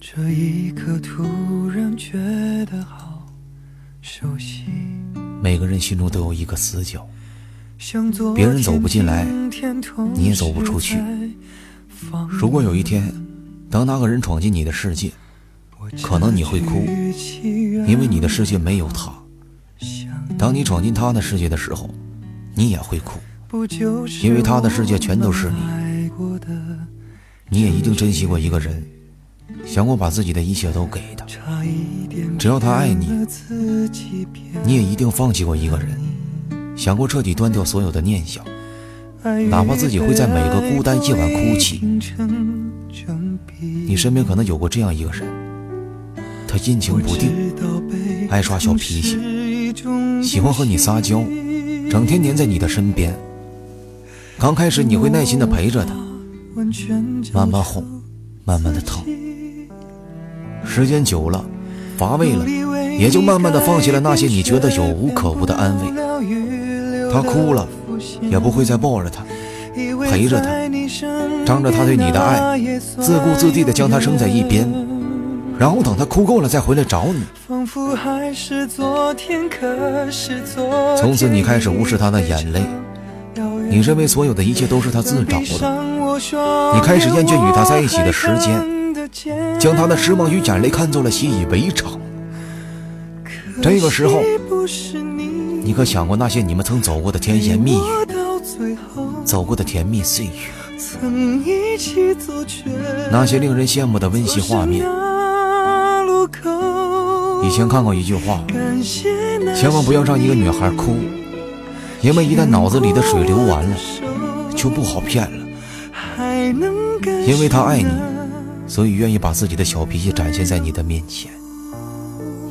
这一刻突然觉得好熟悉。每个人心中都有一个死角，别人走不进来你也走不出去如果有一天，当那个人闯进你的世界，可能你会哭，因为你的世界没有他；当你闯进他的世界的时候，你也会哭，因为他的世界全都是你。你也一定珍惜过一个人，想过把自己的一切都给他。只要他爱你你也一定放弃过一个人，想过彻底断掉所有的念想，哪怕自己会在每个孤单夜晚哭泣你身边可能有过这样一个人，他阴晴不定，爱耍小脾气，喜欢和你撒娇，整天黏在你的身边。刚开始你会耐心的陪着他，慢慢哄，慢慢的疼。时间久了，乏味了，也就慢慢的放弃了那些你觉得有无可无的安慰。他哭了，也不会再抱着他，陪着他，仗着他对你的爱，自顾自地的将他扔在一边，然后等他哭够了再回来找你。从此你开始无视他的眼泪，你认为所有的一切都是他自找的，你开始厌倦与他在一起的时间，将他的失望与眼泪看作了习以为常。这个时候，你可想过那些你们曾走过的甜言蜜语，走过的甜蜜岁月，曾一起走那些令人羡慕的温馨画面。以前看过一句话，千万不要让一个女孩哭，因为一旦脑子里的水流完了，就不好骗了。因为他爱你，所以愿意把自己的小脾气展现在你的面前；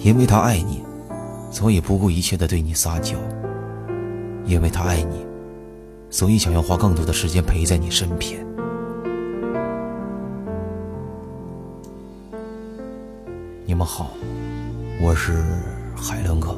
因为他爱你，所以不顾一切的对你撒娇；因为他爱你，所以想要花更多的时间陪在你身边。你们好，我是海伦哥。